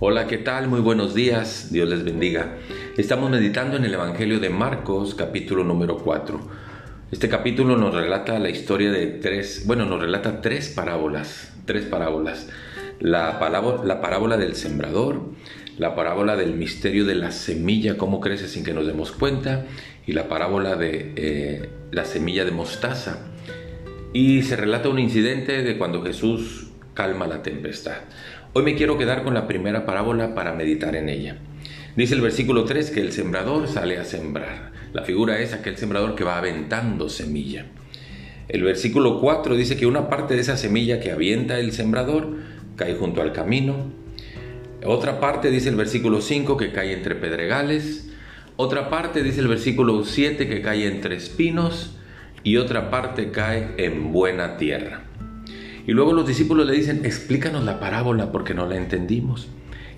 Hola, ¿qué tal? Muy buenos días, Dios les bendiga. Estamos meditando en el Evangelio de Marcos, capítulo número 4. Este capítulo nos relata la historia de tres, bueno, nos relata tres parábolas, tres parábolas. La, la parábola del sembrador, la parábola del misterio de la semilla, cómo crece sin que nos demos cuenta, y la parábola de eh, la semilla de mostaza. Y se relata un incidente de cuando Jesús calma la tempestad. Hoy me quiero quedar con la primera parábola para meditar en ella. Dice el versículo 3 que el sembrador sale a sembrar. La figura es aquel sembrador que va aventando semilla. El versículo 4 dice que una parte de esa semilla que avienta el sembrador cae junto al camino. Otra parte dice el versículo 5 que cae entre pedregales. Otra parte dice el versículo 7 que cae entre espinos. Y otra parte cae en buena tierra. Y luego los discípulos le dicen, explícanos la parábola porque no la entendimos.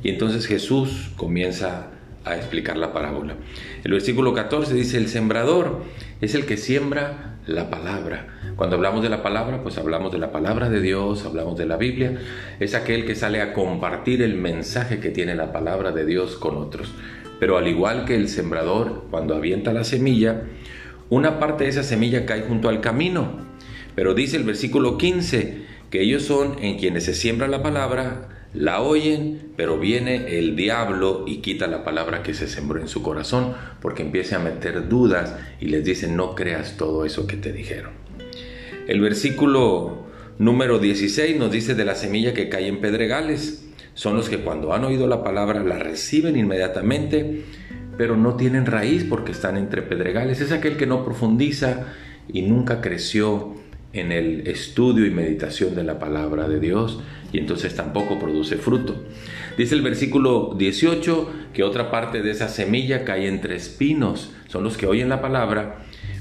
Y entonces Jesús comienza a explicar la parábola. El versículo 14 dice, el sembrador es el que siembra la palabra. Cuando hablamos de la palabra, pues hablamos de la palabra de Dios, hablamos de la Biblia. Es aquel que sale a compartir el mensaje que tiene la palabra de Dios con otros. Pero al igual que el sembrador, cuando avienta la semilla, una parte de esa semilla cae junto al camino. Pero dice el versículo 15 que ellos son en quienes se siembra la palabra, la oyen, pero viene el diablo y quita la palabra que se sembró en su corazón, porque empieza a meter dudas y les dice, no creas todo eso que te dijeron. El versículo número 16 nos dice de la semilla que cae en pedregales. Son los que cuando han oído la palabra la reciben inmediatamente, pero no tienen raíz porque están entre pedregales. Es aquel que no profundiza y nunca creció en el estudio y meditación de la palabra de Dios y entonces tampoco produce fruto. Dice el versículo 18 que otra parte de esa semilla cae entre espinos, son los que oyen la palabra,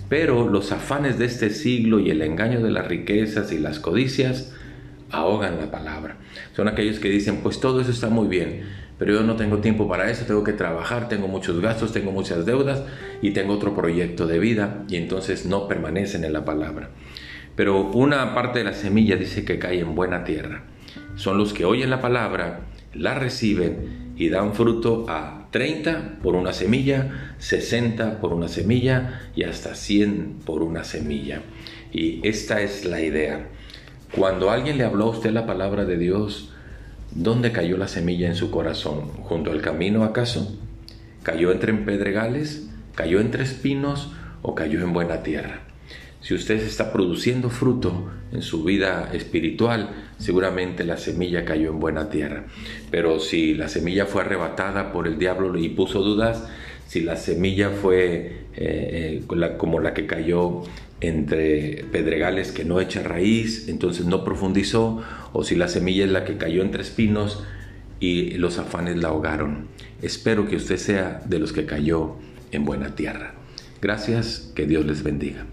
pero los afanes de este siglo y el engaño de las riquezas y las codicias ahogan la palabra. Son aquellos que dicen, pues todo eso está muy bien, pero yo no tengo tiempo para eso, tengo que trabajar, tengo muchos gastos, tengo muchas deudas y tengo otro proyecto de vida y entonces no permanecen en la palabra. Pero una parte de la semilla dice que cae en buena tierra. Son los que oyen la palabra, la reciben y dan fruto a 30 por una semilla, 60 por una semilla y hasta 100 por una semilla. Y esta es la idea. Cuando alguien le habló a usted la palabra de Dios, ¿dónde cayó la semilla en su corazón? ¿Junto al camino acaso? ¿Cayó entre pedregales? ¿Cayó entre espinos? ¿O cayó en buena tierra? Si usted está produciendo fruto en su vida espiritual, seguramente la semilla cayó en buena tierra. Pero si la semilla fue arrebatada por el diablo y puso dudas, si la semilla fue eh, eh, como la que cayó entre pedregales que no echa raíz, entonces no profundizó, o si la semilla es la que cayó entre espinos y los afanes la ahogaron. Espero que usted sea de los que cayó en buena tierra. Gracias, que Dios les bendiga.